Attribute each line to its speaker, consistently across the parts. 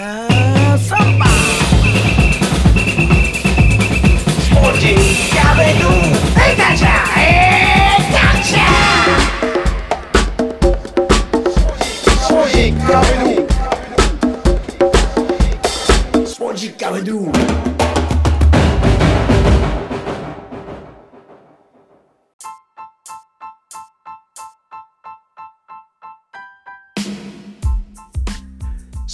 Speaker 1: Have somebody.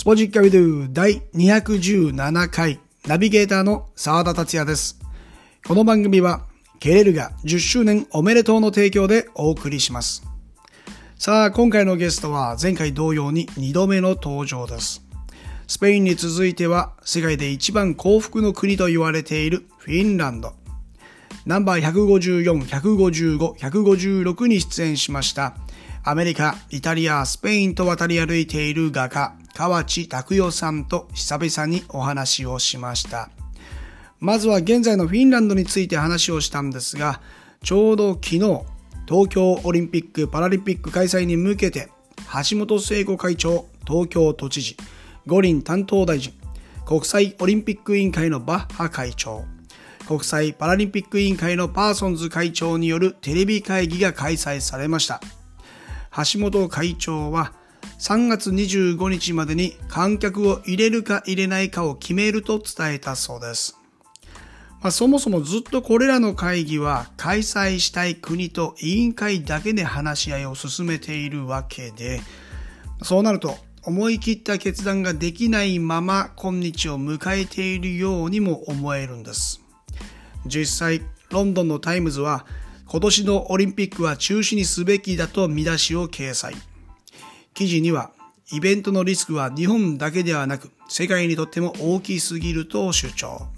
Speaker 1: ポジッカビドゥ第217回ナビゲーターの澤田達也です。この番組はケレルが10周年おめでとうの提供でお送りします。さあ、今回のゲストは前回同様に2度目の登場です。スペインに続いては世界で一番幸福の国と言われているフィンランド。ナンバー154、155、156に出演しました。アメリカ、イタリア、スペインと渡り歩いている画家、河内拓代さんと久々にお話をしました。まずは現在のフィンランドについて話をしたんですが、ちょうど昨日、東京オリンピック・パラリンピック開催に向けて、橋本聖子会長、東京都知事、五輪担当大臣、国際オリンピック委員会のバッハ会長、国際パラリンピック委員会のパーソンズ会長によるテレビ会議が開催されました。橋本会長は3月25日までに観客を入れるか入れないかを決めると伝えたそうです。まあ、そもそもずっとこれらの会議は開催したい国と委員会だけで話し合いを進めているわけで、そうなると思い切った決断ができないまま今日を迎えているようにも思えるんです。実際、ロンドンのタイムズは今年のオリンピックは中止にすべきだと見出しを掲載。記事には、イベントのリスクは日本だけではなく、世界にとっても大きすぎると主張。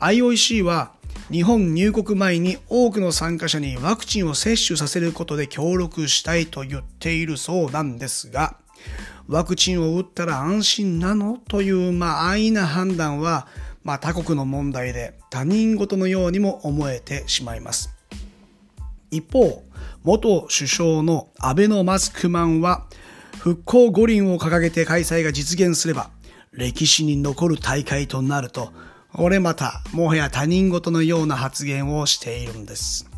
Speaker 1: IOC は、日本入国前に多くの参加者にワクチンを接種させることで協力したいと言っているそうなんですが、ワクチンを打ったら安心なのという、まあ、安易な判断は、まあ、他国の問題で他人事のようにも思えてしまいます。一方、元首相のアベノマスクマンは、復興五輪を掲げて開催が実現すれば、歴史に残る大会となると、これまた、もはや他人事のような発言をしているんです。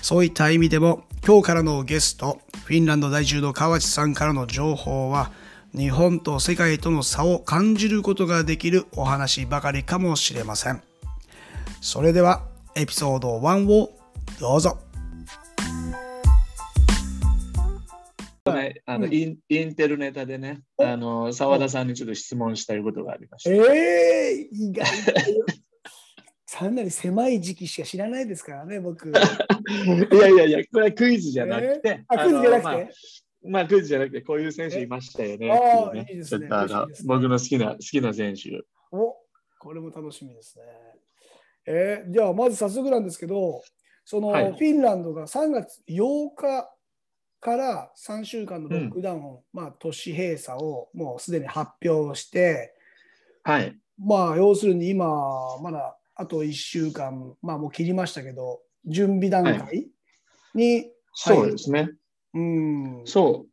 Speaker 1: そういった意味でも、今日からのゲスト、フィンランド在住の河内さんからの情報は、日本と世界との差を感じることができるお話ばかりかもしれません。それでは、エピソード1をどうぞ。
Speaker 2: ね、あの、インインテルネタでね、あの、澤田さんにちょっと質問したいことがありました。
Speaker 3: ええ意外。そんなに狭い時期しか知らないですからね、僕。
Speaker 2: いやいやいや、これはクイズじゃなくて、
Speaker 3: えー？あ、クイズじゃなくて、
Speaker 2: まあまあ、クイズじゃなくて、こういう選手いましたよね
Speaker 3: ああ
Speaker 2: い。
Speaker 3: いいですね
Speaker 2: ちょっとあの
Speaker 3: ね
Speaker 2: 僕の好きな、好きな選手。
Speaker 3: おこれも楽しみですね。えーじゃあ、まず早速なんですけど、その、
Speaker 2: はい
Speaker 3: フィンランドが3月8日から3週間のロックダウン、まあ、都市閉鎖をもうすでに発表して、
Speaker 2: はい。
Speaker 3: まあ、要するに今、まだあと1週間、まあ、もう切りましたけど、準備段階に、
Speaker 2: そうですね。
Speaker 3: うん、
Speaker 2: そう。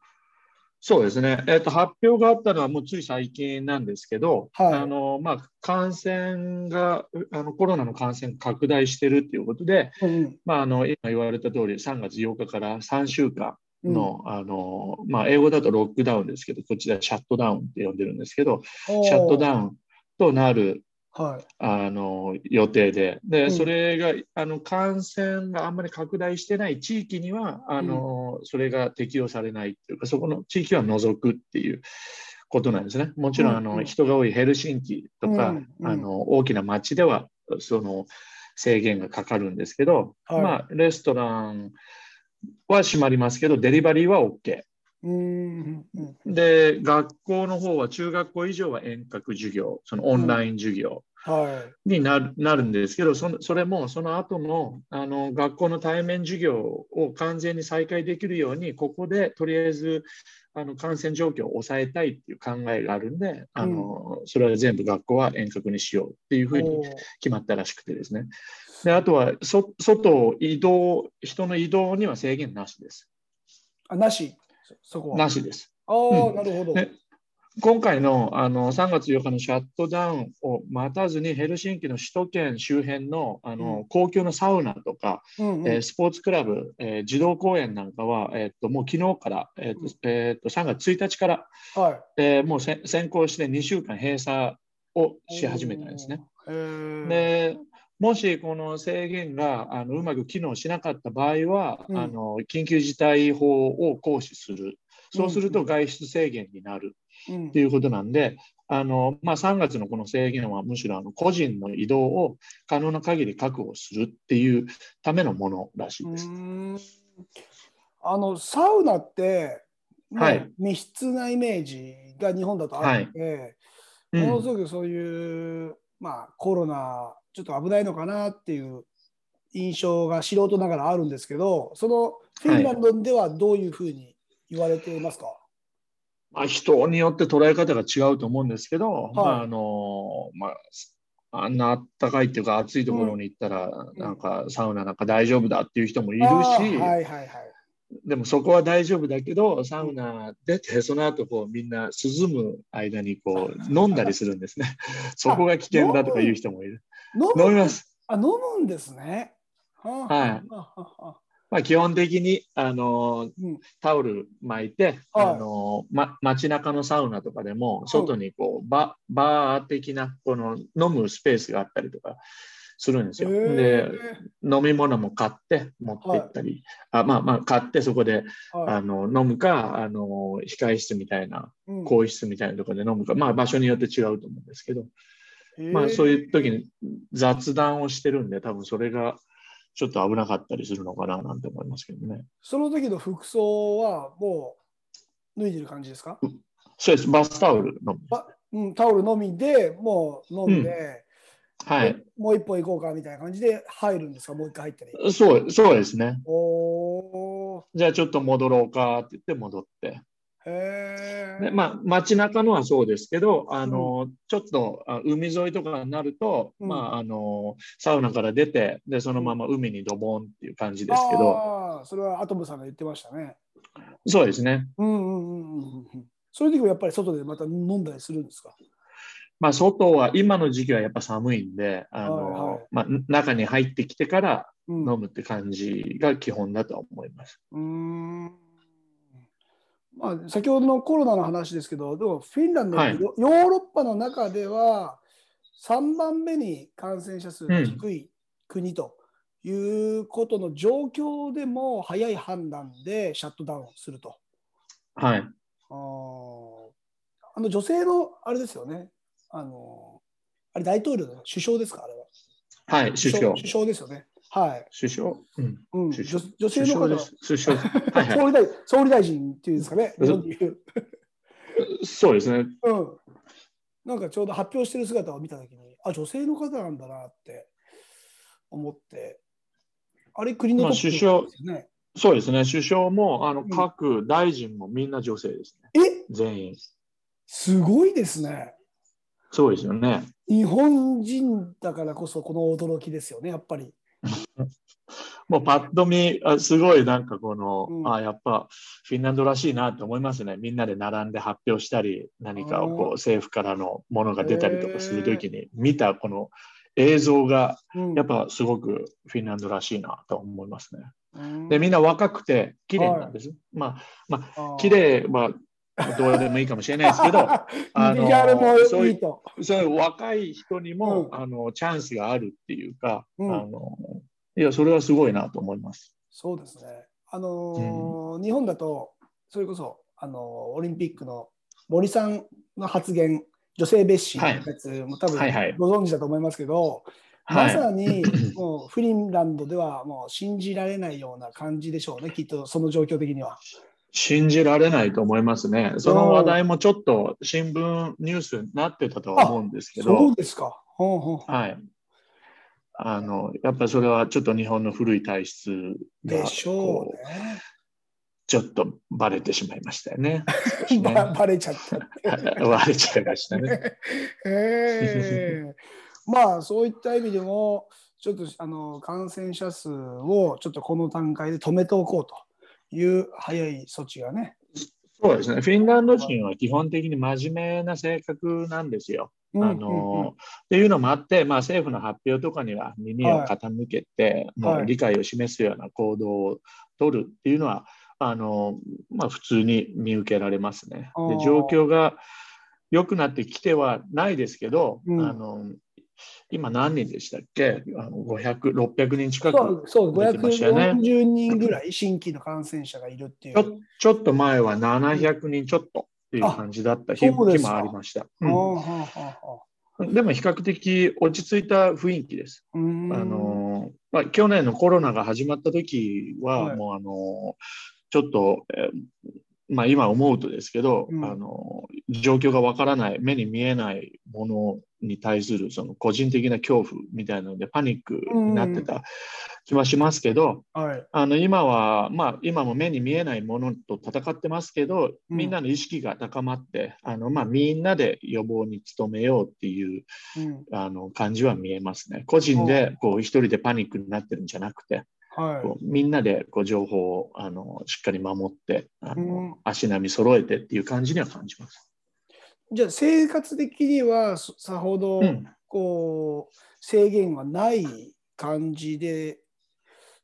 Speaker 2: そうですね。えっ、と、発表があったのはもうつい最近なんですけど、
Speaker 3: はい
Speaker 2: あの、まあ、感染が、あの、コロナの感染が拡大してるっていうことで、
Speaker 3: うん
Speaker 2: まあ、あの、今言われた通り、3月8日から3週間
Speaker 3: うん、
Speaker 2: の、あの、まあ、英語だとロックダウンですけど、こっちではシャットダウンって呼んでるんですけど、シャットダウンとなる、
Speaker 3: はい。
Speaker 2: あの、予定で、で、
Speaker 3: うん。
Speaker 2: それが、あの、感染があんまり拡大してない地域には、あの、それが適用されないっていうか、そこの地域は除くっていうことなんですね。もちろん、あの、人が多いヘルシンキとか、あの、大きな街では、その、制限がかかるんですけど、
Speaker 3: はい。
Speaker 2: まあ、レストランは閉まりますけど、デリバリーは OK。
Speaker 3: うんうんうん
Speaker 2: で、学校の方は中学校以上は遠隔授業、そのオンライン授業
Speaker 3: はい。
Speaker 2: になる,、なるんですけどその、それもその後のあの学校の対面授業を完全に再開できるように、ここでとりあえずあの感染状況を抑えたいっていう考えがあるんで、あのそれは全部学校は遠隔にしようっていうふうに決まったらしくてですね。であとはそ外移動、人の移動には制限なしです。
Speaker 3: あなし、そそこは。
Speaker 2: なしです。
Speaker 3: ああ、
Speaker 2: うん
Speaker 3: なるほど。
Speaker 2: ね今回のあの3月8日のシャットダウンを待たずにヘルシンキの首都圏周辺のあの、
Speaker 1: うん。
Speaker 2: 公共のサウナとか、
Speaker 1: うんうん。
Speaker 2: えースポーツクラブ、えー児童公園なんかは、えーっともう昨日から、えーっとえーっと3月1日から、
Speaker 1: はい。
Speaker 2: えーもうせ先行して2週間閉鎖をし始めたんですね。でもしこの制限があのうまく機能しなかった場合は、
Speaker 1: うん。
Speaker 2: あの緊急事態法を行使する。そうする
Speaker 1: うん
Speaker 2: と外出制限になる
Speaker 1: うん。
Speaker 2: ということなんで、あのまあ、3月のこの制限はむしろあの個人の移動を可能な限り確保するっていうためのものらしいうです。
Speaker 1: あのサウナって、
Speaker 2: はい。
Speaker 1: 密室なイメージが日本だとあって、
Speaker 2: うん。
Speaker 1: ものすごくそういう、まあ、コロナちょっと危ないのかなっていう印象が素人ながらあるんですけどそのフィンランドではどういうふうに言われていますか、
Speaker 2: まあ、人によって捉え方が違うと思うんですけど、まああのまあ、あんな暖かいっていうか暑いところに行ったら、なんかサウナなんか大丈夫だっていう人もいるし、
Speaker 1: はいはいはい。
Speaker 2: でもそこは大丈夫だけどサウナ出てその後こうみんな涼む間にこう飲んだりするんですね。そこが危険だとか言う人もいる。
Speaker 1: 飲
Speaker 2: みます。
Speaker 1: あ飲むんですね。はあ
Speaker 2: はい
Speaker 1: はあはあはあ
Speaker 2: まあ、基本的にあの
Speaker 1: うん。
Speaker 2: タオル巻いて、
Speaker 1: はい。
Speaker 2: あのま、街中のサウナとかでも外にこうババー的なこの飲むスペースがあったりとかするんですよ。で飲み物も買って持って行ったり、あまあまあ買ってそこで
Speaker 1: はい。
Speaker 2: あの飲むかあの控室みたいな
Speaker 1: うん。
Speaker 2: 更衣室みたいなところで飲むか、まあ場所によって違うと思うんですけど、まあそういう時に雑談をしてるんで多分それがちょっと危なかったりするのかななんて思いますけどね。
Speaker 1: その時の服装はもう脱いでる感じですか、
Speaker 2: そうです、バスタオル飲む。
Speaker 1: ばうん、タオルのみでもう飲んで、
Speaker 2: はい。
Speaker 1: でもう一本行こうかみたいな感じで入るんですか？もう一回入ったり。
Speaker 2: そう、そうですね。
Speaker 1: おー
Speaker 2: じゃあちょっと戻ろうかって言って戻って。でまあ、街中のはそうですけど、あの、ちょっとあ海沿いとかになると、
Speaker 1: うん
Speaker 2: まあ、あの、サウナから出て、で、そのまま海にドボンっていう感じですけど、
Speaker 1: ああ、それはアトムさんが言ってましたね。
Speaker 2: そうですね。
Speaker 1: うんうんうんうんうんうん。そういう時もやっぱり外でまた飲んだりするんですか？
Speaker 2: まあ、外は、今の時期はやっぱ寒いんで、あの、
Speaker 1: はいはい
Speaker 2: まあ、中に入ってきてから
Speaker 1: うん。
Speaker 2: 飲むって感じが基本だとは思います。
Speaker 1: うーんまあ、先ほどのコロナの話ですけど、でもフィンランド
Speaker 2: はい
Speaker 1: ヨヨーロッパの中では3番目に感染者数が低い国ということの状況でも早い判断でシャットダウンすると。
Speaker 2: はい。
Speaker 1: あーあの女性のあれですよね。あのあれ大統領の首相ですかあれは。
Speaker 2: はい、首相。
Speaker 1: 首相ですよね。はい。
Speaker 2: 首相？うん。
Speaker 1: うん、
Speaker 2: 首
Speaker 1: 女
Speaker 2: 相
Speaker 1: 女性の方
Speaker 2: 首相です。首相。はいはい。
Speaker 1: 総理大総理大臣っていうんですかね。
Speaker 2: そうですね。
Speaker 1: うん。なんかちょうど発表してる姿を見たときに、あ、女性の方なんだなって思って、あれ、国のトップ
Speaker 2: まあ首相
Speaker 1: ですよね。
Speaker 2: そうですね。首相も、あの、
Speaker 1: ん
Speaker 2: 各大臣もみんな女性ですね。
Speaker 1: え？
Speaker 2: 全員。
Speaker 1: すごいですね。
Speaker 2: そうですよね。
Speaker 1: 日本人だからこそこの驚きですよね、やっぱり。
Speaker 2: もうパッと見、あすごいなんかこの、
Speaker 1: うん。
Speaker 2: あやっぱフィンランドらしいなと思いますね。みんなで並んで発表したり、何かをこう政府からのものが出たりとかするときに見たこの映像が
Speaker 1: うん。
Speaker 2: やっぱすごくフィンランドらしいなと思いますね。
Speaker 1: うん。
Speaker 2: で、みんな若くて綺麗なんです。まあ、まあ、綺麗はどうでもいいかもしれないですけど、あのそうい
Speaker 1: いいうと。
Speaker 2: そういう若い人にも、
Speaker 1: うん。
Speaker 2: あのチャンスがあるっていうか、
Speaker 1: うん。
Speaker 2: あのいや、それはすごいなと思います。
Speaker 1: そうですね。あのー日本だと、それこそ、あのーオリンピックの森さんの発言、女性蔑視のやつも多分
Speaker 2: はいはい
Speaker 1: ご存知だと思いますけど、
Speaker 2: はい
Speaker 1: まさに もうフィンランドではもう信じられないような感じでしょうね、きっとその状況的には。
Speaker 2: 信じられないと思いますね。その話題もちょっと新聞ニュースになってたとは思うんですけ
Speaker 1: そ
Speaker 2: ど
Speaker 1: う、ですか。ほうほう
Speaker 2: はい。あの、やっぱりそれはちょっと日本の古い体質が
Speaker 1: でしょうね。
Speaker 2: ちょっとバレてしまいましたよね。ね
Speaker 1: ばバレちゃった。
Speaker 2: バレちゃいましたね。
Speaker 1: ええまあそういった意味でもちょっとあの感染者数をちょっとこの段階で止めておこうという早い措置がね。
Speaker 2: そうですね。フィンランド人は基本的に真面目な性格なんですよ。
Speaker 1: うん
Speaker 2: あのっていうのもあって、まあ、政府の発表とかには耳を傾けて、もう理解を示すような行動を取るっていうのは、あのまあ、普通に見受けられますね。で状況が良くなってきてはないですけど、
Speaker 1: うん。
Speaker 2: あの今何人でしたっけ？あの ?500、600人近く
Speaker 1: そう、そう、
Speaker 2: 出てましたよね。
Speaker 1: 540人ぐらい新規の感染者がいるっていう。
Speaker 2: ちょっと前は700人ちょっとっていう感じだった日もありました。でも比較的落ち着いた雰囲気です。あのまあ、去年のコロナが始まった時は、
Speaker 1: はい。
Speaker 2: もうあのちょっと、えーまあ、今思うとですけど、
Speaker 1: うん。
Speaker 2: あの状況がわからない目に見えないものに対するその個人的な恐怖みたいなのでパニックになってた気はしますけど、
Speaker 1: はい。
Speaker 2: あの今は、まあ、今も目に見えないものと戦ってますけど、
Speaker 1: うん
Speaker 2: みんなの意識が高まって、あのまあ、みんなで予防に努めようっていう
Speaker 1: うん
Speaker 2: あの感じは見えますね。個人でこう一人でパニックになってるんじゃなくて、
Speaker 1: は
Speaker 2: こうみんなでこう情報をあのしっかり守ってあの、
Speaker 1: うん
Speaker 2: 足並み揃えてっていう感じには感じます。
Speaker 1: い。じゃあ、生活的にはそさほど、
Speaker 2: うん
Speaker 1: こう、制限はない感じで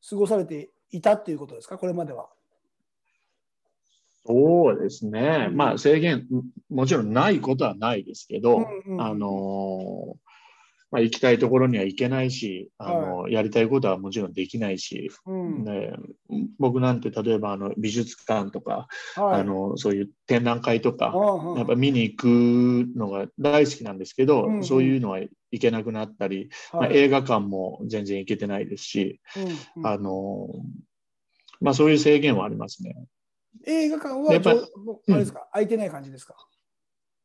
Speaker 1: 過ごされていたっていうことですか、これまでは。
Speaker 2: そうですね、
Speaker 1: うん
Speaker 2: まあ制限もちろんないことはないですけど、
Speaker 1: うんうんうん
Speaker 2: あのまあ、行きたいところには行けないしあの、やりたいことはもちろんできないし、
Speaker 1: うん。
Speaker 2: ね、僕なんて例えばあの美術館とか、
Speaker 1: はい、
Speaker 2: あのそういう展覧会とか、
Speaker 1: ああ
Speaker 2: やっぱ見に行くのが大好きなんですけど、
Speaker 1: うんうん。
Speaker 2: そういうのは行けなくなったり、まあ、
Speaker 1: はい
Speaker 2: 映画館も全然行けてないですし、
Speaker 1: うんうん。
Speaker 2: あのまあ、そういう制限はありますね。
Speaker 1: 映画館は
Speaker 2: やっぱ
Speaker 1: あれですか、空いてない感じですか？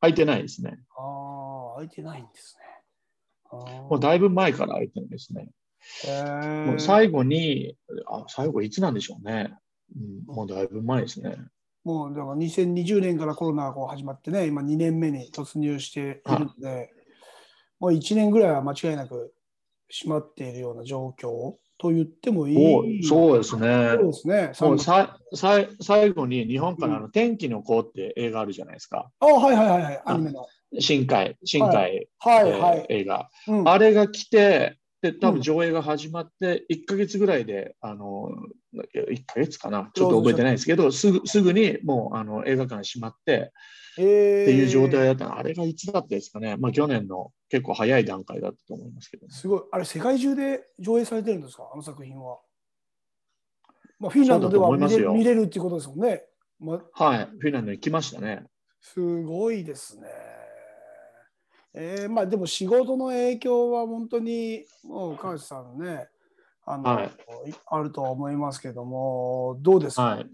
Speaker 2: 空いてないですね。
Speaker 1: ああ、空いてないんですね。
Speaker 2: もうだいぶ前から空いてるんですね。もう最後に、あ最後いつなんでしょうね。うん、もうだいぶ前ですね。
Speaker 1: もうだから2020年からコロナがこう始まってね、今2年目に突入しているので、もう1年ぐらいは間違いなく閉まっているような状況と言ってもいい。
Speaker 2: そうですね
Speaker 1: そう。ですね。
Speaker 2: もう
Speaker 1: 三
Speaker 2: ささ最後に日本からあの天気の子って映画あるじゃないですか。
Speaker 1: あはいはいはいはい、アニメの。
Speaker 2: 深海、深海、
Speaker 1: はい
Speaker 2: えー
Speaker 1: はい。
Speaker 2: 映画。
Speaker 1: うん
Speaker 2: あれが来て、で、多
Speaker 1: うん
Speaker 2: 分上映が始まって、1ヶ月ぐらいで、あの、1ヶ月かな、ちょっと覚えてないですけど、すぐすぐにもうあの映画館閉まって
Speaker 1: えー
Speaker 2: っていう状態だったの、あれがいつだったですかね、まあ去年の結構早い段階だったと思いますけど、
Speaker 1: すごい。あれ、世界中で上映されてるんですか？あの作品は。まあ、フィンランドでは見れ見れるっていうことですもんね。まあ、
Speaker 2: はい、フィンランドに来ましたね。
Speaker 1: すごいですね。えーまあでも仕事の影響は本当にもう川内さんねあの、
Speaker 2: はい。
Speaker 1: あるとは思いますけどもどうですか、
Speaker 2: はい。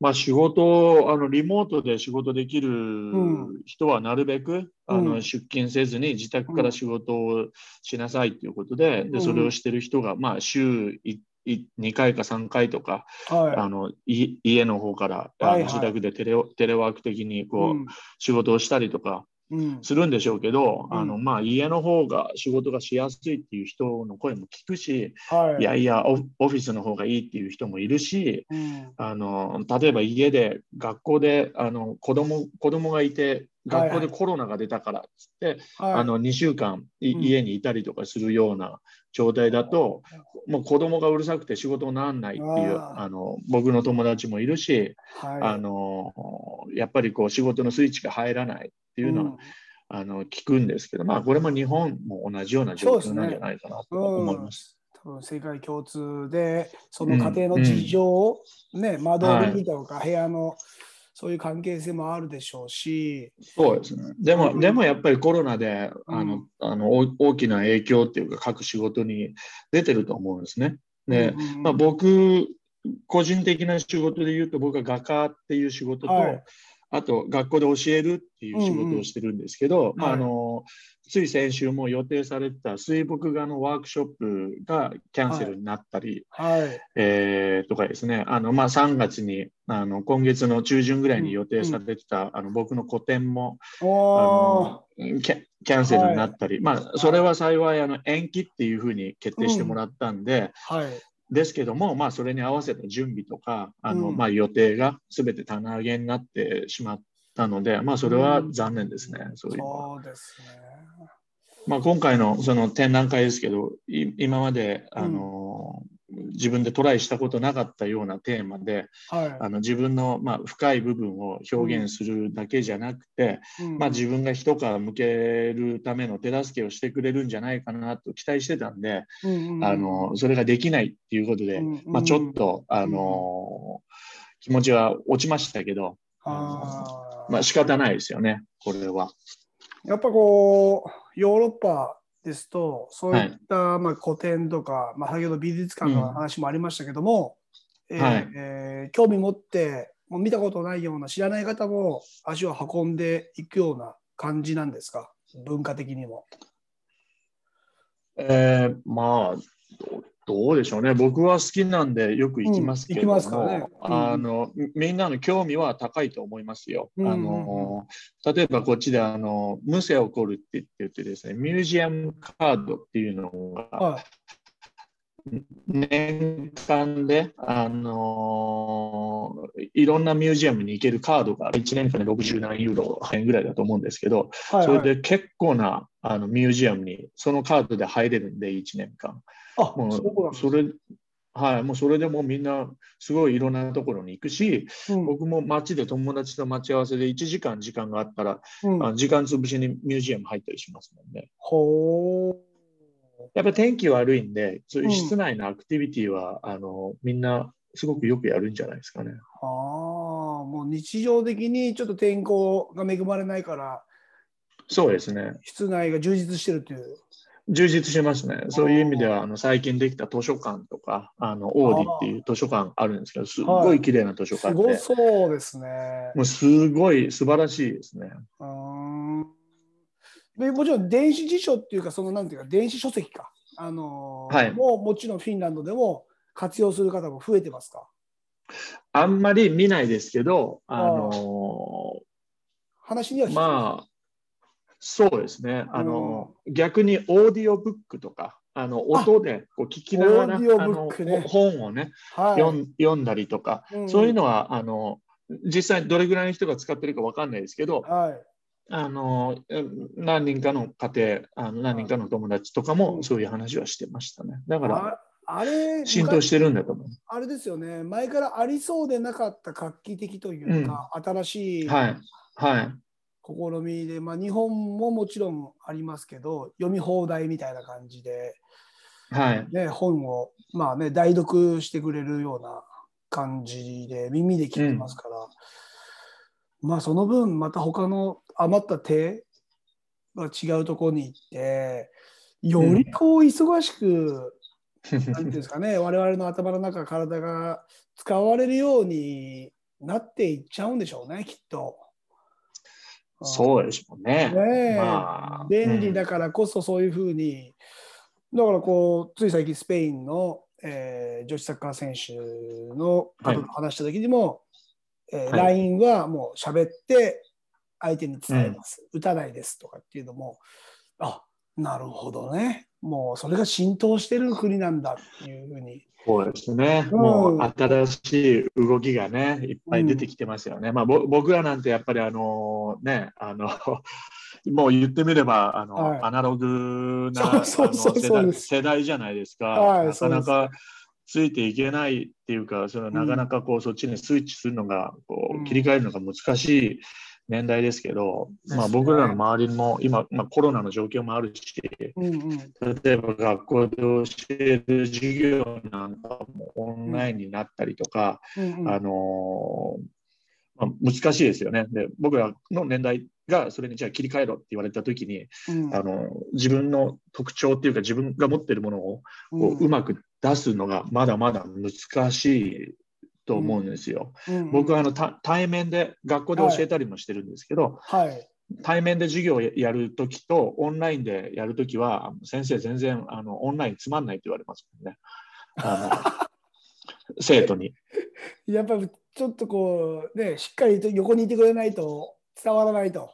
Speaker 2: まあ仕事、あのリモートで仕事できる
Speaker 1: ん。
Speaker 2: 人はなるべく、あ
Speaker 1: うん。
Speaker 2: の出勤せずに自宅から仕事をしなさいということで、
Speaker 1: うん。
Speaker 2: でそれをしてる人が、まあ、週いい2回か3回とか、
Speaker 1: はい。
Speaker 2: あのい家の方から、
Speaker 1: はいはい。
Speaker 2: 自宅でテレテレワーク的にこう、
Speaker 1: うん。
Speaker 2: 仕事をしたりとか
Speaker 1: うん
Speaker 2: するんでしょうけど、
Speaker 1: うん。
Speaker 2: あのまあ、家の方が仕事がしやすいっていう人の声も聞くし、
Speaker 1: はい。
Speaker 2: いやいやオフ、ィスの方がいいっていう人もいるし、
Speaker 1: うん。
Speaker 2: あの例えば家で学校であの子供子供がいて学校でコロナが出たからっつって、
Speaker 1: はい。
Speaker 2: あの2週間い
Speaker 1: うん。
Speaker 2: 家にいたりとかするような状態だと、もう子供がうるさくて仕事にならないっていう
Speaker 1: あ
Speaker 2: の僕の友達もいるし、
Speaker 1: はい。
Speaker 2: あのやっぱりこう仕事のスイッチが入らないっていうのは、
Speaker 1: うん。
Speaker 2: あの聞くんですけど、まあ、これも日本も同じような状況なんじゃないかなと思います。
Speaker 1: 多分世界共通でその家庭の事情を、ね窓辺にとか部屋のそういう関係性もあるでしょうし、
Speaker 2: そうですね。でも、
Speaker 1: うん。
Speaker 2: でもやっぱりコロナで、あの
Speaker 1: うん、
Speaker 2: あの、大大きな影響っていうか、各仕事に出てると思うんですね。で、まあ、僕、個人的な仕事で言うと、僕は画家っていう仕事と、
Speaker 1: はい
Speaker 2: あと学校で教えるっていう仕事をしてるんですけど、まあ、あのつい先週も予定されてた水墨画のワークショップがキャンセルになったり、
Speaker 1: はい。
Speaker 2: えーとかですね、あのまあ、3月にあの今月の中旬ぐらいに予定されてた、あの僕の個展もあのキャキャンセルになったり、まあ、それは幸いあの延期っていうふうに決定してもらったんで、
Speaker 1: はい
Speaker 2: ですけども、まあ、それに合わせた準備とか、あの、
Speaker 1: うん
Speaker 2: まあ、予定が全て棚上げになってしまったので、まあ、それは残念ですね。そういうのは
Speaker 1: そうですね。
Speaker 2: まあ、今回のその展覧会ですけど、い今まで、あの、自分でトライしたことなかったようなテーマで、
Speaker 1: はい。
Speaker 2: あの自分の、まあ、深い部分を表現するだけじゃなくて、
Speaker 1: うん
Speaker 2: まあ、自分が一皮向けるための手助けをしてくれるんじゃないかなと期待してたんで、
Speaker 1: うんうん。
Speaker 2: あのそれができないっていうことで、
Speaker 1: うん
Speaker 2: まあ、ちょっと、あの気持ちは落ちましたけど、
Speaker 1: あー。
Speaker 2: まあ仕方ないですよね、これは。
Speaker 1: やっぱこう、ヨーロッパですと、そういった、まあ古典とか、まあ、先ほど美術館の話もありましたけども、えー
Speaker 2: はい。
Speaker 1: えー興味持って、もう見たことないような知らない方も足を運んでいくような感じなんですか、文化的にも。
Speaker 2: えーまあどう、でしょうね。僕は好きなんでよく行きますけども、
Speaker 1: うん行きますからねうん
Speaker 2: あのみみんなの興味は高いと思いますよ。
Speaker 1: うん
Speaker 2: あの例えばこっちであの無セをコルって言ってですね、ミュージアムカードっていうのが
Speaker 1: はい。
Speaker 2: 年間で、あのいろんなミュージアムに行けるカードが1年間で60何ユーロ円ぐらいだと思うんですけど、
Speaker 1: はい、
Speaker 2: そ
Speaker 1: はい。
Speaker 2: れで結構なあのミュージアムにそのカードで入れるんで、1年間。
Speaker 1: あ、
Speaker 2: も
Speaker 1: そう
Speaker 2: それ、はい、もうそれでもうみんなすごいいろんなところに行くし、
Speaker 1: うん
Speaker 2: 僕も街で友達と待ち合わせで1時間時間があったら、
Speaker 1: うん
Speaker 2: 時間潰しにミュージアム入ったりしますもんね。
Speaker 1: ほー
Speaker 2: やっぱ天気悪いんで、そういう
Speaker 1: うん
Speaker 2: 室内のアクティビティは、あのみんなすごくよくやるんじゃないですかね。
Speaker 1: ああ、もう日常的にちょっと天候が恵まれないから、
Speaker 2: そうですね。
Speaker 1: 室内が充実してるという。
Speaker 2: 充実してますね。そういう意味では、あの最近できた図書館とか、あのオーディっていう図書館あるんですけど、すごい綺麗な図書
Speaker 1: す
Speaker 2: 館で、
Speaker 1: ごそうですね。
Speaker 2: もうすごい素晴らしいですね。
Speaker 1: うーんでもちろん電子辞書っていうか、そのなんていうか、電子書籍か。あのー
Speaker 2: はい
Speaker 1: もうもちろんフィンランドでも活用する方も増えてますか？
Speaker 2: あんまり見ないですけど、あの
Speaker 1: 話には
Speaker 2: まあ、そうですね。あの、逆にオーディオブックとか、あの音でこう聞きながら、
Speaker 1: オーディオ
Speaker 2: あの本をね、
Speaker 1: はい
Speaker 2: 読ん読んだりとか、
Speaker 1: うん
Speaker 2: そういうのはあの実際どれぐらいの人が使ってるかわかんないですけど、
Speaker 1: はい。
Speaker 2: あのうん何人かの家庭、あの何人かの友達とか
Speaker 1: うん
Speaker 2: もそういう話はしてましたね。だから
Speaker 1: ああれ、
Speaker 2: 浸透してるんだと思う。
Speaker 1: あれですよね、前からありそうでなかった画期的というか、新しい
Speaker 2: はい。はい。
Speaker 1: 試みで、まあ、日本ももちろんありますけど、読み放題みたいな感じで、
Speaker 2: はい。
Speaker 1: ね、本を、まあね、代読してくれるような感じで、耳で聞いてますから、まあその分、また他の余った手が違うところに行って、よりこう忙しく、なんていうんですかね、我々の頭の中、体が使われるようになっていっちゃうんでしょうね、きっと。
Speaker 2: そうでしょうね。
Speaker 1: ねえ。
Speaker 2: まあ
Speaker 1: 便利だからこそそういうふうに、だからこうつい最近スペインの、えー女子サッカー選手のことと話した時にも、えー
Speaker 2: はい
Speaker 1: LINE はもう喋って相手に伝えます、打たないですとかっていうのもあなるほどね。もうそれが浸透してる国なんだっていうふうに。
Speaker 2: そうですね。
Speaker 1: うん。
Speaker 2: もう新しい動きがね、いっぱい出てきてますよね。まあ、ぼ僕らなんてやっぱりあのね、あの、もう言ってみれば、あの、
Speaker 1: はい。
Speaker 2: アナログな世代じゃないですか。
Speaker 1: はい
Speaker 2: なかなかついていけないっていうか、そのなかなかこう、そっちにスイッチす。るのが、こ
Speaker 1: うん
Speaker 2: う、切り替えるのが難しい年代ですけど、まあ僕らの周りも今、まあコロナの状況もあるし、
Speaker 1: うんうん。
Speaker 2: 例えば学校で教える授業なんかもオンラインになったりとか、
Speaker 1: うんうん。
Speaker 2: あのーまあ、難しいですよね。で。僕らの年代がそれにじゃあ切り替えろって言われたときに、
Speaker 1: うん。
Speaker 2: あの自分の特徴っていうか自分が持ってるものをこううまく出すのがまだまだ難しいと思うんですよ。
Speaker 1: うんうん
Speaker 2: 僕はあのた対面で学校で教えたりもしてるんですけど、
Speaker 1: はい
Speaker 2: 対面で授業をやるときとオンラインでやるときは先生全然あのオンラインつまんないって言われますもんね。あの 生徒に。
Speaker 1: やっぱりちょっとこうねしっかりと横にいてくれないと伝わらないと。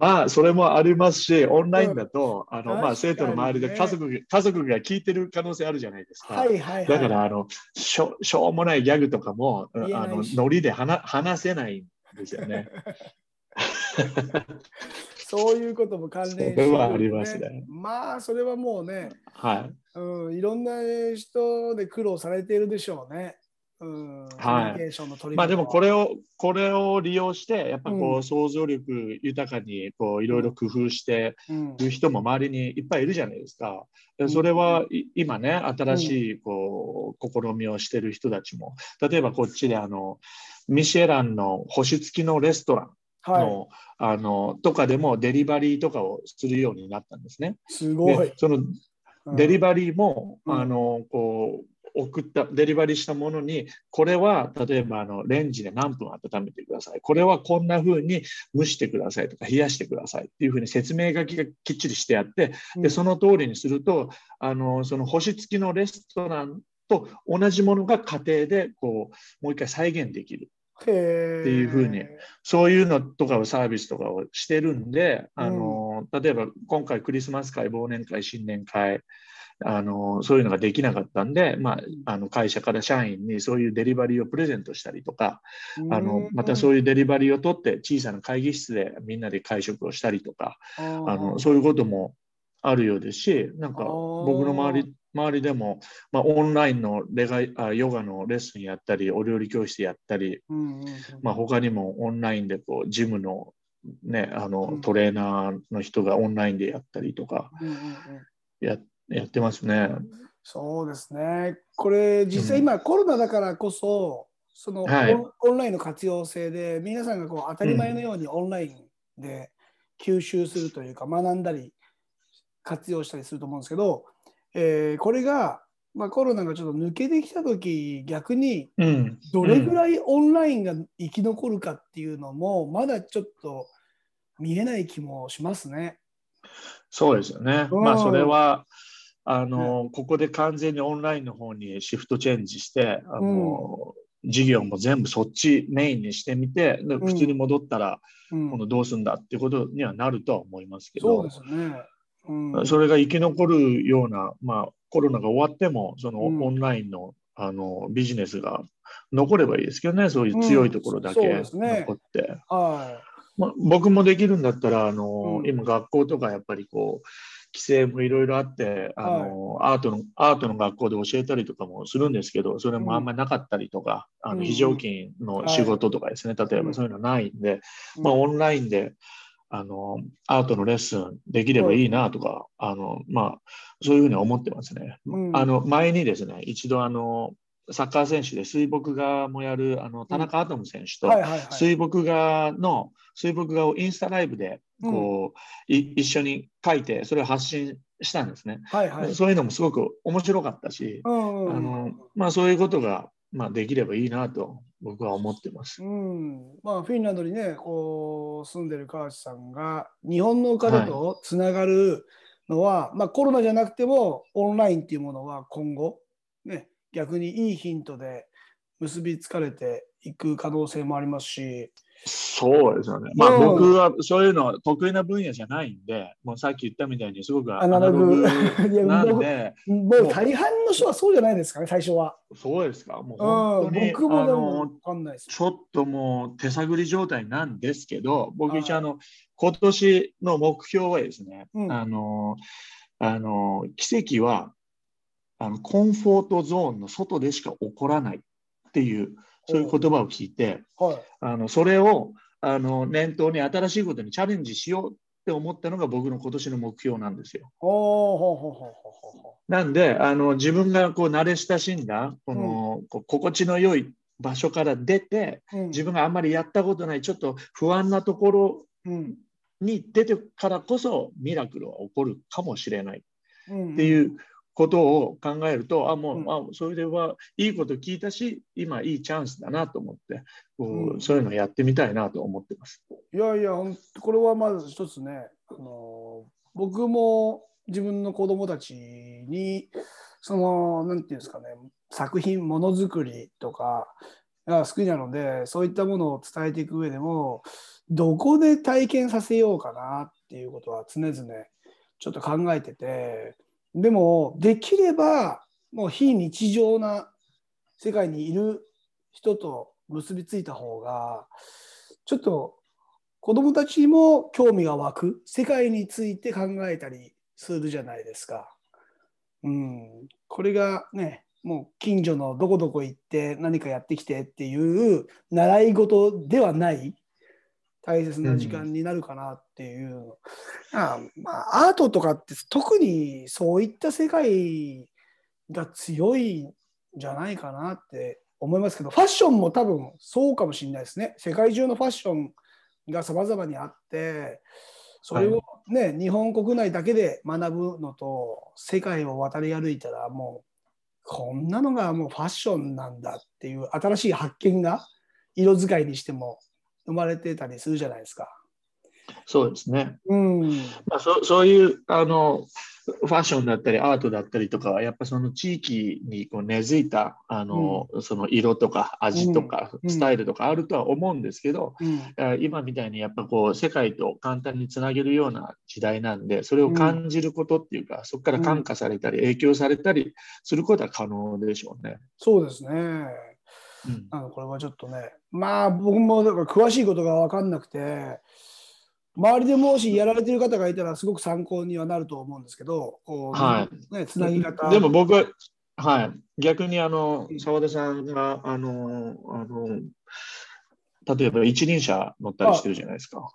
Speaker 2: まあ、それもありますし、オンラインだと、
Speaker 1: うん
Speaker 2: あの、まあ、生徒の周りで家族が、家族が聞いてる可能性あるじゃないですか。
Speaker 1: はいはいはい。
Speaker 2: だから、あの、しょしょうもないギャグとかも、あのノリで話話せないんですよね。
Speaker 1: そういうことも関連してる、
Speaker 2: それはありますね
Speaker 1: まあ、それはもうね、
Speaker 2: はい。
Speaker 1: うん、いろんな人で苦労されているでしょうね。うん、コミュニケーションの取り
Speaker 2: まあでもこ
Speaker 1: れ、
Speaker 2: れを、これを利用して、やっぱこ
Speaker 1: う
Speaker 2: 想像力豊かに、こう、いろいろ工夫して
Speaker 1: うん。
Speaker 2: いる人も周りにいっぱいいるじゃないですか。それはい今ね、新しい、こう、試みをしてる人たちも、例えばこっちで、あの、ミシェランの星付きのレストラン
Speaker 1: はい、
Speaker 2: の、あの、とかでもデリバリーとかをするようになったんですね。
Speaker 1: すごい。
Speaker 2: で。その
Speaker 1: うん。
Speaker 2: デリバリーも、
Speaker 1: うん。
Speaker 2: あのこう送ったデリバリーしたものにこれは例えばあのレンジで何分温めてください。これはこんな風に蒸してくださいとか冷やしてください。っていう風に説明書きがきっちりしてあって
Speaker 1: うん。
Speaker 2: でその通りにするとあのその星付きのレストランと同じものが家庭でこうもう一回再現できる。っていうふうにそういうのとかをサービスとかをしてるんで、あの例えば今回クリスマス会、忘年会、新年会、あのそういうのができなかったんで、まあ、あの会社から社員にそういうデリバリーをプレゼントしたりとか、あのまたそういうデリバリーを取って小さな会議室でみんなで会食をしたりとか、
Speaker 1: あ
Speaker 2: あのそういうこともあるようですし、なんか僕の周り周りでも、まあ、オンラインのレガイあヨガのレッスンやったり、お料理教室やったり、
Speaker 1: うんうんうん。
Speaker 2: まあ、他にもオンラインでこうジムの,、ね、あの
Speaker 1: うん。
Speaker 2: トレーナーの人がオンラインでやったりとかややってますね。
Speaker 1: そうですね。これ実際今コロナだからこそ、そのオン,、
Speaker 2: はい。
Speaker 1: オンラインの活用性で皆さんがこう当たり前のようにオンラインで吸収するというか学んだり活用したりすると思うんですけど、えーこれが、まあ、コロナがちょっと抜けてきた時逆に
Speaker 2: うん、
Speaker 1: どれぐらいオンラインが生き残るかっていうのもまだちょっと見えない気もしますね。
Speaker 2: そうですよね。
Speaker 1: うん。
Speaker 2: まあそれはあの、ここで完全にオンラインの方にシフトチェンジして、あの事業も全部そっちメインにしてみて、普通に戻ったら、
Speaker 1: うん。
Speaker 2: 今度どうするんだっていうことにはなるとは思いますけど。
Speaker 1: そうで、すよね。うん。
Speaker 2: それが生き残るような、まあ、コロナが終わっても、その
Speaker 1: うん。
Speaker 2: オンラインの,、あのビジネスが残ればいいですけどね、そういう強いところだけ残って。
Speaker 1: は
Speaker 2: まあ、僕もできるんだったら、あの
Speaker 1: うん。
Speaker 2: 今、学校とかやっぱりこう、規制もいろいろあって、あのアートの、アートの学校で教えたりとかもするんですけど、それもあんまりなかったりとか、あ
Speaker 1: うん。
Speaker 2: の非常勤の仕事とかですね、例えばそういうのないんで、
Speaker 1: い。
Speaker 2: まあ、オンラインであのアートのレッスンできればいいなとか、あのまあ、そういうふうに思ってますね。
Speaker 1: うん
Speaker 2: あの前にですね、一度あのサッカー選手で水墨画もやるあの田中アトム選手と。水墨画の水墨画をインスタライブでこう、い一緒に描いてそれを発信したんですね、
Speaker 1: はいはい。
Speaker 2: そういうのもすごく面白かったし、
Speaker 1: うんうん
Speaker 2: あのまあ、そういうことが、まあ、できればいいなと僕は思ってます。
Speaker 1: うんまあ、フィンランドにねこう住んでる川内さんが日本の方とつながるのは、まあ、コロナじゃなくてもオンラインっていうものは今後、ね、逆にいいヒントで結びつかれていく可能性もありますし、
Speaker 2: そうですよね。まあ、
Speaker 1: うん
Speaker 2: 僕はそういうの得意な分野じゃないんで、もうさっき言ったみたいにすごくア
Speaker 1: アナログ
Speaker 2: なんで、
Speaker 1: もう大半の人はそうじゃないですかね最初は。
Speaker 2: そうですか。もう
Speaker 1: うん、
Speaker 2: 本当に、
Speaker 1: 僕もで
Speaker 2: あの
Speaker 1: も分かんないです。
Speaker 2: ちょっともう手探り状態なんですけど、僕
Speaker 1: はい
Speaker 2: 一応あの、今年の目標はですね、
Speaker 1: うん
Speaker 2: あの、あの、奇跡は、あの、コンフォートゾーンの外でしか起こらないっていう、そういう言葉を聞いて、
Speaker 1: はい。
Speaker 2: あの、それを、あの、念頭に新しいことにチャレンジしようって思ったのが僕の今年の目標なんですよ。
Speaker 1: ほうほうほうほうほうほ
Speaker 2: なんで、あの、自分がこう慣れ親しんだ、この、こう心地の良い場所から出て、自分があんまりやったことない、ちょっと不安なところ
Speaker 1: うん。
Speaker 2: に出てからこそミラクルは起こるかもしれない。
Speaker 1: うん。
Speaker 2: っていうことを考えると、あ、もう、
Speaker 1: うん
Speaker 2: あ、それはいいこと聞いたし、今いいチャンスだなと思って、こう
Speaker 1: うん
Speaker 2: そういうのをやってみたいなと思ってます。
Speaker 1: いやいや、これはまず一つね、あの僕も自分の子供たちに、その、なんていうんですかね、作品、ものづくりとか、が好きなので、そういったものを伝えていく上でも、どこで体験させようかなっていうことは常々ちょっと考えてて、でも、できれば、もう非日常な世界にいる人と結びついた方が、ちょっと子供たちも興味が湧く、世界について考えたりするじゃないですか。うん、これがね、もう近所のどこどこ行って何かやってきてっていう習い事ではない大切な時間になるかなっていう、うん、あまあ、アートとかって特にそういった世界が強いんじゃないかなって思いますけどファッションも多分そうかもしれないですね。世界中のファッションがさまざまにあってそれをね、はい、日本国内だけで学ぶのと世界を渡り歩いたらもうこんなのがもうファッションなんだっていう新しい発見が色使いにしても生まれてたりするじゃないですか。
Speaker 2: そうですね。
Speaker 1: うん
Speaker 2: まあ、そそういうあのファッションだったりアートだったりとかはやっぱその地域にこう根付いたあの、うん、その色とか味とかスタイルとかあるとは思うんですけど、うん、今みたいにやっぱこう世界と簡単につなげるような時代なんでそれを感じることっていうか、うん、そこから感化されたり影響されたりすることは可能でしょうね。
Speaker 1: そうですね。うん、これはちょっとねまあ僕もだから詳しいことが分かんなくて周りでもしやられてる方がいたらすごく参考にはなると思うんですけど、こう
Speaker 2: はい
Speaker 1: ね、つなぎ方。
Speaker 2: でも僕は、はい、逆にあの澤田さんがあのあの例えば一輪車乗ったりしてるじゃないですか。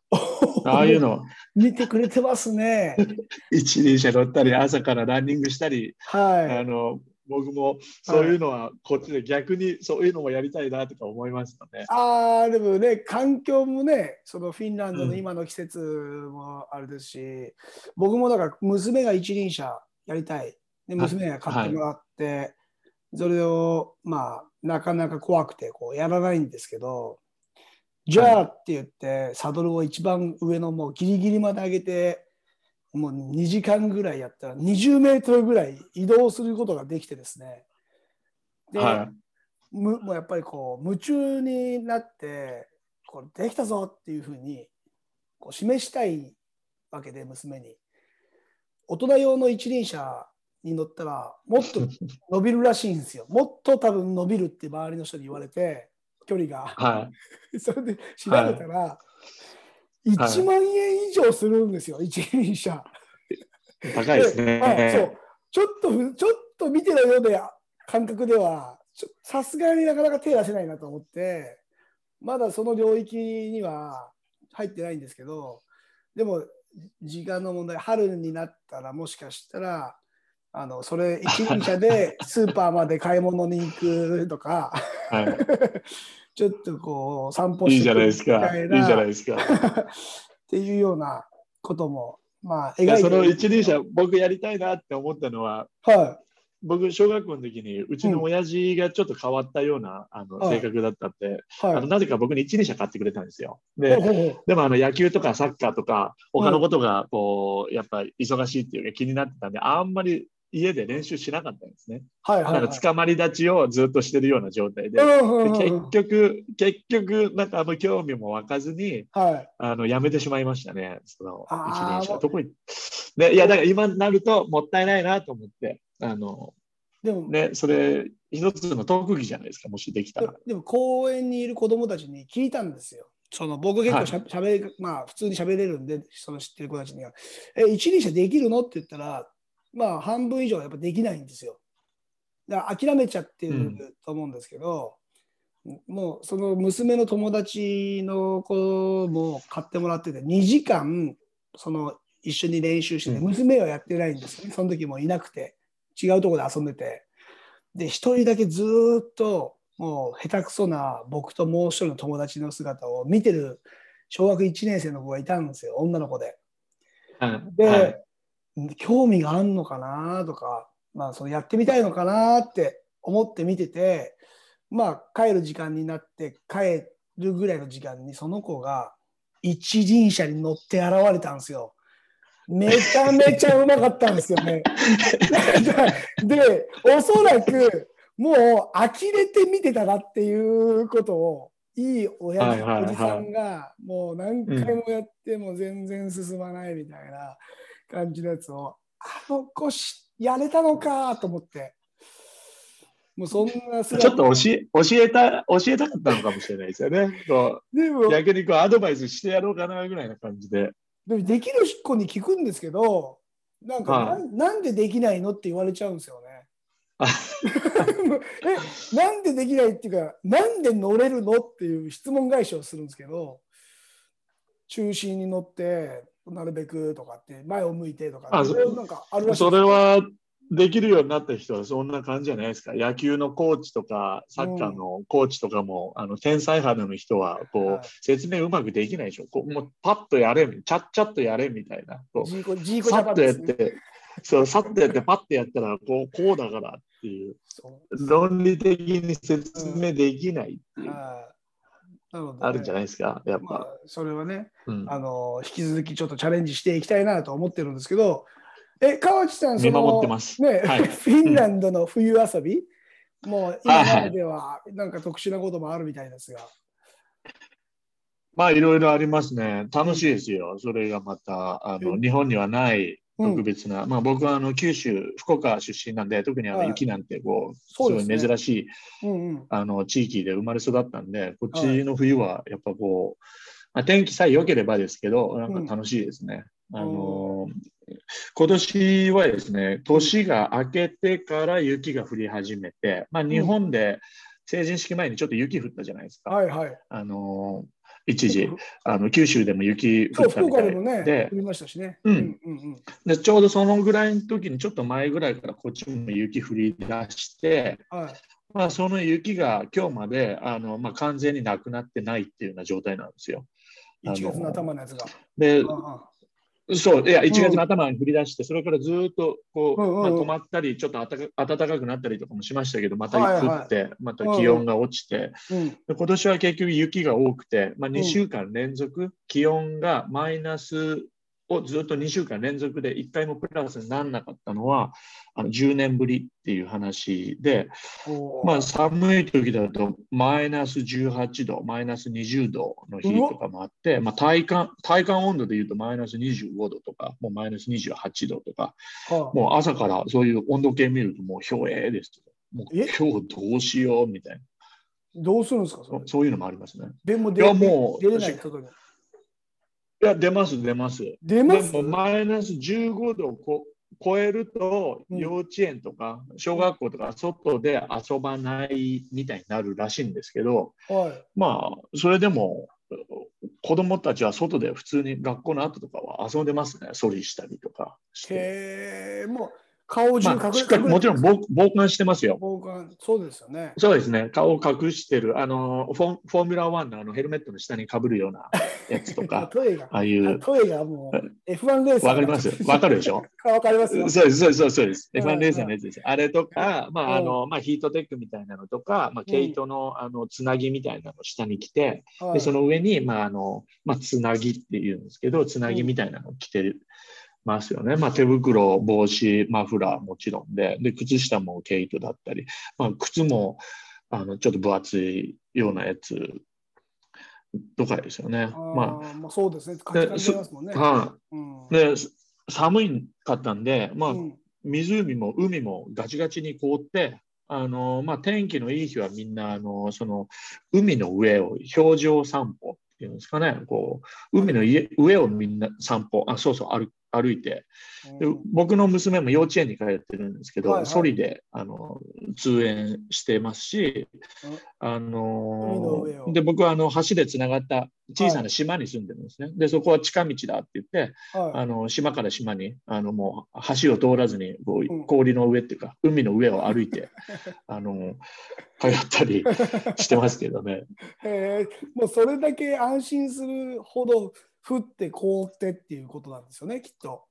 Speaker 2: ああいうの。
Speaker 1: 見てくれてますね。
Speaker 2: 一輪車乗ったり、朝からランニングしたり、
Speaker 1: はい、
Speaker 2: あの僕もそういうのはこっちで逆にそういうのもやりたいなとか思いましたね。
Speaker 1: ああでもね環境もねそのフィンランドの今の季節もあれですし、うん、僕もだから娘が一輪車やりたい。で娘が買ってもらって、はい、それをまあなかなか怖くてこうやらないんですけどじゃあって言って、サドルを一番上のもうギリギリまで上げてもう2時間ぐらいやったら20メートルぐらい移動することができてですね。で、はい、もうやっぱりこう夢中になってこれできたぞっていうふうにこう示したいわけで娘に。大人用の一輪車に乗ったらもっと 伸びるらしいんですよ。もっと多分伸びるって周りの人に言われて距離が。
Speaker 2: は
Speaker 1: い、それで調べたら、はい1万円以上するんですよ、一輪車。
Speaker 2: 高いですね。
Speaker 1: そうちょっと、ちょっと見てるような感覚では、さすがになかなか手出せないなと思って、まだその領域には入ってないんですけど、でも、時間の問題、春になったら、もしかしたら、あのそれ一輪車でスーパーまで買い物に行くとか、はい、ちょっとこう散歩してい
Speaker 2: いじゃないですか。いいじゃないですか。
Speaker 1: っていうようなことも、まあ、
Speaker 2: 描いてその一輪車、僕やりたいなって思ったのは、
Speaker 1: はい、
Speaker 2: 僕、小学校の時に、うちの親父がちょっと変わったような、あの性格だったって、はい、あのなぜか僕に一輪車買ってくれたんですよ。で、でもあの野球とかサッカーとか、他のことがこう、やっぱり忙しいっていうか気になってたんで、あんまり家で練習しなかったんですね。
Speaker 1: はいはい、はい、
Speaker 2: なんか捕まり立ちをずっとしてるような状態で、で結局、結局、なんかあの興味も湧かずに、
Speaker 1: はい、
Speaker 2: あのやめてしまいましたね、その一輪車。どこにね、いや、だから今になるともったいないなと思って、あのでもね、それ、一つの特技じゃないですか、もしできたら。
Speaker 1: でも公園にいる子供たちに聞いたんですよ。その僕結構しゃ、はい、べまあ普通に喋れるんで、その知ってる子たちには、え、一輪車できるの？って言ったら、まあ半分以上はやっぱできないんですよ。だから諦めちゃってると思うんですけど、うん、もうその娘の友達の子も買ってもらってて2時間その一緒に練習してて、娘はやってないんですよね。その時もいなくて違うところで遊んでて。で1人だけずっともう下手くそな僕ともう一人の友達の姿を見てる小学1年生の子がいたんですよ。女の子で。で、はい興味があんのかなとか、まあ、そのやってみたいのかなって思って見てて、まあ、帰る時間になって帰るぐらいの時間にその子が一輪車に乗って現れたんですよ。めちゃめちゃうまかったんですよ ね。で、おそらくもう呆れて見てたなっていうことを、いい親父、
Speaker 2: はいはいはい
Speaker 1: おじさんがもう何回もやっても全然進まないみたいな感じのやつを、あの子しやれたのかと思って。もうそんな姿
Speaker 2: ちょっと教え教えた教えたかったのかもしれないですよね。こ
Speaker 1: でも
Speaker 2: う逆にこうアドバイスしてやろうかなぐらいな感じで。
Speaker 1: でもできる子に聞くんですけど、なんか、
Speaker 2: はい
Speaker 1: なんなんでできないのって言われちゃうんですよね。
Speaker 2: あ
Speaker 1: えなんでできないっていうか、なんで乗れるのっていう質問返しをするんですけど、中心に乗って、なるべくとかって、前を向いてとか、
Speaker 2: あそ
Speaker 1: いろいろなんかあるらしい
Speaker 2: それはできるようになった人はそんな感じじゃないですか。野球のコーチとかサッカーのコーチとかも、あの天才肌の人はこう、
Speaker 1: はい
Speaker 2: 説明うまくできないでしょ。こうもうパッとやれ、ちゃっちゃっとやれみたいな。さっとやっ。て、そう、さっとやって、パッとやったら、こう、こうだからっていう、論理的に説明できないっていう、
Speaker 1: はいなのでね。
Speaker 2: あるんじゃないですか、やっぱ。
Speaker 1: まあ、それはね、
Speaker 2: うん。
Speaker 1: あの引き続きちょっとチャレンジしていきたいなと思ってるんですけど、え、川内さん、その
Speaker 2: 見守ってます。
Speaker 1: ね、
Speaker 2: はい。
Speaker 1: フィンランドの冬遊び、もう今までではなんか特殊なこともあるみたいですが、
Speaker 2: まあ、いろいろありますね。楽しいですよ。それがまた、あの、
Speaker 1: うん
Speaker 2: 日本にはない
Speaker 1: うん
Speaker 2: 特別な、まあ、僕はあの九州、福岡出身なんで、特にあ
Speaker 1: はい。
Speaker 2: の雪なんて、こう、すごい
Speaker 1: すね。
Speaker 2: 珍しい、
Speaker 1: うんうん、
Speaker 2: あの、地域で生まれ育ったんで、こっちの冬は、やっぱこう、まあ、天気さえ良ければですけど、なんか楽しいですね。あの、今年はですね、年が明けてから雪が降り始めて、まあ、日本で成人式前にちょっと雪降ったじゃないですか。
Speaker 1: はいはい。
Speaker 2: あの一時あの九州でも雪降ったみたい
Speaker 1: 岡でもね
Speaker 2: で、
Speaker 1: 降りましたしね。
Speaker 2: うん
Speaker 1: うんうん
Speaker 2: でちょうどそのぐらいの時にちょっと前ぐらいからこっちも雪降り出して、
Speaker 1: はい。
Speaker 2: まあ、その雪が今日まであの、まあ、完全になくなってないっていうような状態なんですよ。
Speaker 1: 1月の頭のやつが。
Speaker 2: で
Speaker 1: ああ
Speaker 2: そういや1月の頭に降り出して、それからずっとこう、
Speaker 1: うんうんうん
Speaker 2: まあ、止まったり、ちょっと暖かくなったりとかもしましたけど、また
Speaker 1: はいはい
Speaker 2: 降って、また気温が落ちて、
Speaker 1: うん。
Speaker 2: で今年は結局雪が多くて、まあ、
Speaker 1: ん。
Speaker 2: 2週間連続、気温がマイナスをずっと2週間連続で1回もプラスにならなかったのはあの10年ぶりっていう話で、まあ、寒い時だとマイナス18度、マイナス20度の日とかもあって、まあ、体感体感温度でいうとマイナス25度とか、もうマイナス28度とか、
Speaker 1: はあ
Speaker 2: もう朝からそういう温度計見るともうひょえです。もう
Speaker 1: え？
Speaker 2: 今日どうしようみたい
Speaker 1: どうするんですかそ
Speaker 2: そういうのもありますね。
Speaker 1: でも
Speaker 2: いやもう
Speaker 1: 出れない外に。
Speaker 2: いや、出ます、出ます。
Speaker 1: 出ます？
Speaker 2: でもマイナス15度をこ超えると、
Speaker 1: うん
Speaker 2: 幼稚園とか小学校とか外で遊ばないみたいになるらしいんですけど、
Speaker 1: はい。
Speaker 2: まあ、それでも子供たちは外で普通に学校の後とかは遊んでますね、ソリしたりとかして。
Speaker 1: へえ、もう顔中隠れ、
Speaker 2: まあ、しっかりもちろん防防寒してますよ。
Speaker 1: 防寒そうですよね。
Speaker 2: そうですね、顔を隠してる、あのフォフォーミュラー1のあのヘルメットの下にかぶるような やつとか、ああいう、
Speaker 1: トイがもう F1 レーサー。
Speaker 2: わかりますわかるでしょ？
Speaker 1: わかりますよ。
Speaker 2: そうです、そうです、そうです。
Speaker 1: うん
Speaker 2: F1 レーサーのやつです。あれとか、まあ、あ
Speaker 1: うん
Speaker 2: の、まあ、ヒートテックみたいなのとか、まあ、毛糸の、あの、つなぎみたいなのを下に着て、
Speaker 1: はい
Speaker 2: で、その上に、まあ、あの、まあ、つなぎっていうんですけど、つなぎみたいなのを着てる。ますよね。まあ、手袋、帽子、マフラーもちろんで、で、靴下も毛糸だったり、まあ、靴も、あの、ちょっと分厚いようなやつとかですよね。
Speaker 1: あー
Speaker 2: ま
Speaker 1: まあ、そうですね。カチカチになりますもんね。
Speaker 2: あ、は
Speaker 1: うん
Speaker 2: い。で、寒いかったんで、まあ、
Speaker 1: うん
Speaker 2: 湖も海もガチガチに凍って、あのまあ、天気のいい日はみんなあのその海の上を氷上散歩っていうんですかね、こう海の家上をみんな散歩、あそうそう歩歩いて。で、僕の娘も幼稚園に通ってるんですけど、
Speaker 1: はいはい。
Speaker 2: ソリであの通園してますし、あ
Speaker 1: 海の
Speaker 2: で僕はあの橋でつながった小さな島に住んでるんですね。で、そこは近道だって言って、
Speaker 1: はい。
Speaker 2: あの島から島にあのもう橋を通らずにこ
Speaker 1: うん。
Speaker 2: う氷の上っていうか、海の上を歩いて あの通ったりしてますけどね。
Speaker 1: へえ。もうそれだけ安心するほど降って凍ってっていうことなんですよね、きっと。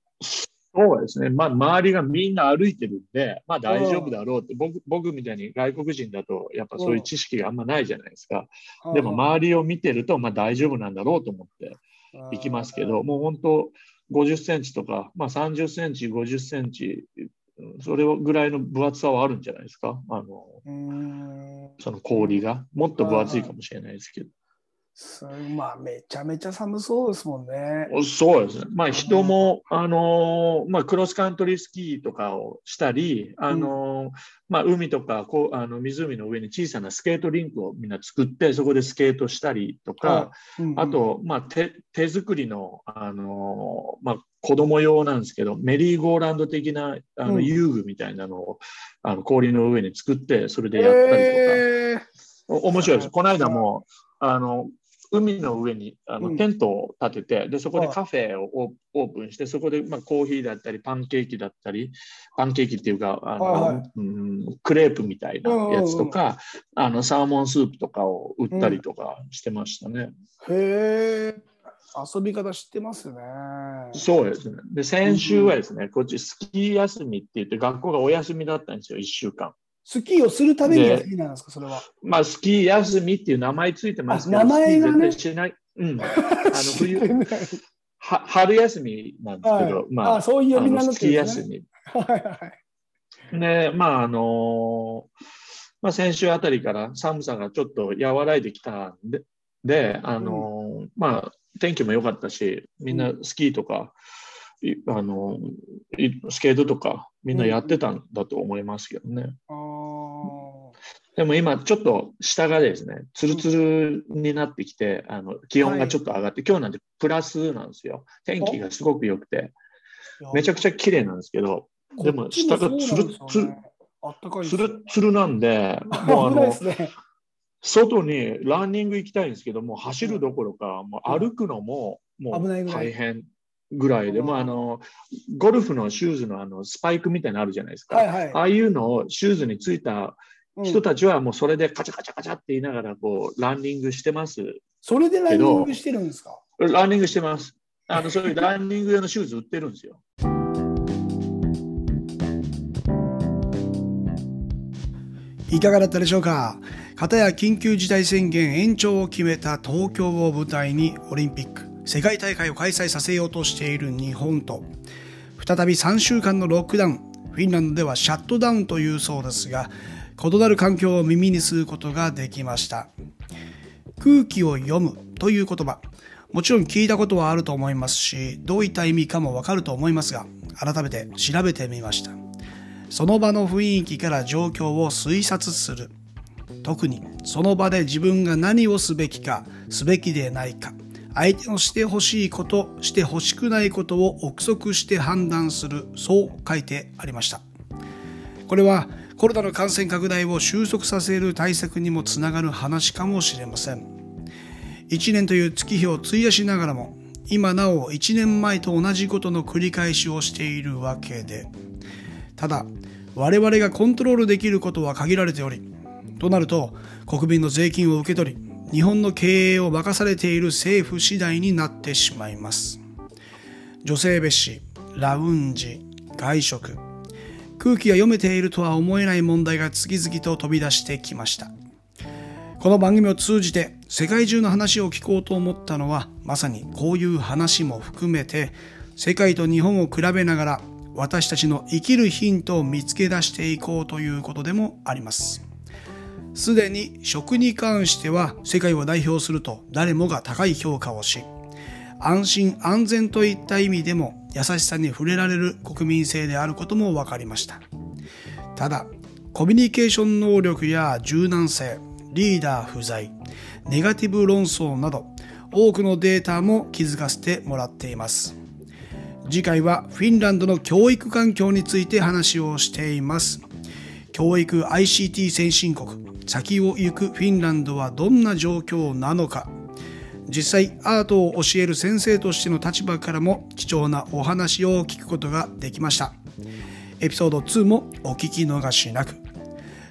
Speaker 2: そうですね、まあ、周りがみんな歩いてるんで、まあ、大丈夫だろうって僕、僕みたいに外国人だと、やっぱそういう知識があんまないじゃないですか。でも周りを見てると、まあ、大丈夫なんだろうと思って行きますけど、もう本当、50センチとか、まあ、30センチ、50センチそれぐらいの分厚さはあるんじゃないですか。あのその氷が。もっと分厚いかもしれないですけど。
Speaker 4: そまあ、めちゃめちゃ寒そうですもんね。
Speaker 2: そうですね。まあ、人も、あのまあ、クロスカントリースキーとかをしたり、あのまあ、海とかこうあの湖の上に小さなスケートリンクをみんな作って、そこでスケートしたりとか、うんうん、あと、まあ、手手作りの、あのまあ、子供用なんですけど、メリーゴーランド的なあの遊具みたいなのを、うん、あの氷の上に作って、それでやったりとか、えー、面白いです。この間もあの海の上にあの、テントを立てて、でそこでカフェをオープンして、そこで、まあ、コーヒーだったり、パンケーキだったり、パンケーキっていうか、あの、はい、うん、クレープみたいなやつとか、あのサーモンスープとかを売ったりとかしてましたね。
Speaker 4: うん、へえ。遊び方知ってますね。
Speaker 2: そうですね。で、先週はですね、こっちスキー休みって言って、学校がお休みだったんですよ、1週間。
Speaker 4: スキーをするために休みなんですか、それは。
Speaker 2: まあ、スキー休みっていう名前ついてますけど、
Speaker 4: 名前が、ね、
Speaker 2: しない。うん。あの冬は春休みなんですけど、はい、まあ、
Speaker 4: あそういう呼び名の、
Speaker 2: ね、スキー休み。はいはい。で、まあ、あのー、まあ、先週あたりから寒さがちょっと和らいできたんで、であのーうん、まあ、天気も良かったし、みんなスキーとか、うん、あのスケートとかみんなやってたんだと思いますけどね。うん、でも今ちょっと下がですね、ツルツルになってきて、あの気温がちょっと上がって、はい、今日なんてプラスなんですよ。天気がすごく良くて、めちゃくちゃ綺麗なんですけど、でも下がツルツル、ツルツルなんで、もうあの、外にランニング行きたいんですけども、走るどころか、もう歩くのももう大変ぐらいで、もあのゴルフのシューズのあのスパイクみたいなのあるじゃないですか、はいはい、ああいうのをシューズについた人たちはもうそれでカチャカチャカチャって言いながらこうランニングしてます。
Speaker 4: それでランニングしてるんですか？
Speaker 2: ランニングしてます。あのそういうランニング用のシューズ売ってるんですよ。
Speaker 1: いかがだったでしょうか？片や緊急事態宣言延長を決めた東京を舞台にオリンピック、世界大会を開催させようとしている日本と、再び3週間のロックダウン、フィンランドではシャットダウンというそうですが、異なる環境を耳にすることができました。空気を読むという言葉、もちろん聞いたことはあると思いますし、どういった意味かもわかると思いますが、改めて調べてみました。その場の雰囲気から状況を推察する。特にその場で自分が何をすべきか、すべきでないか、相手のしてほしいこと、してほしくないことを憶測して判断する、そう書いてありました。これはコロナの感染拡大を収束させる対策にもつながる話かもしれません。1年という月日を費やしながらも、今なお1年前と同じことの繰り返しをしているわけで、ただ、我々がコントロールできることは限られており、となると、国民の税金を受け取り、日本の経営を任されている政府次第になってしまいます。女性別紙、ラウンジ、外食、空気が読めているとは思えない問題が次々と飛び出してきました。この番組を通じて世界中の話を聞こうと思ったのはまさにこういう話も含めて世界と日本を比べながら私たちの生きるヒントを見つけ出していこうということでもあります。すでに食に関しては世界を代表すると誰もが高い評価をし、安心安全といった意味でも優しさに触れられる国民性であることも分かりました。ただ、コミュニケーション能力や柔軟性、リーダー不在、ネガティブ論争など多くのデータも気づかせてもらっています。次回はフィンランドの教育環境について話をしています。教育 ICT 先進国、先を行くフィンランドはどんな状況なのか、実際アートを教える先生としての立場からも貴重なお話を聞くことができました。エピソード2もお聞き逃しなく。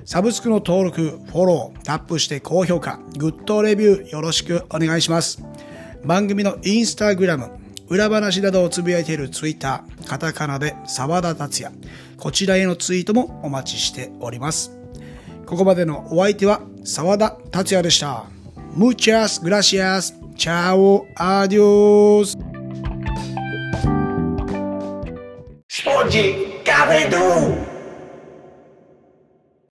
Speaker 1: サブスクの登録、フォロー、タップして高評価、グッドレビューよろしくお願いします。番組のインスタグラム、裏話などをつぶやいているツイッター、カタカナで沢田達也。こちらへのツイートもお待ちしております。ここまでのお相手は沢田達也でした。Muchas gracias. Chao, adiós. Oye, cabrón.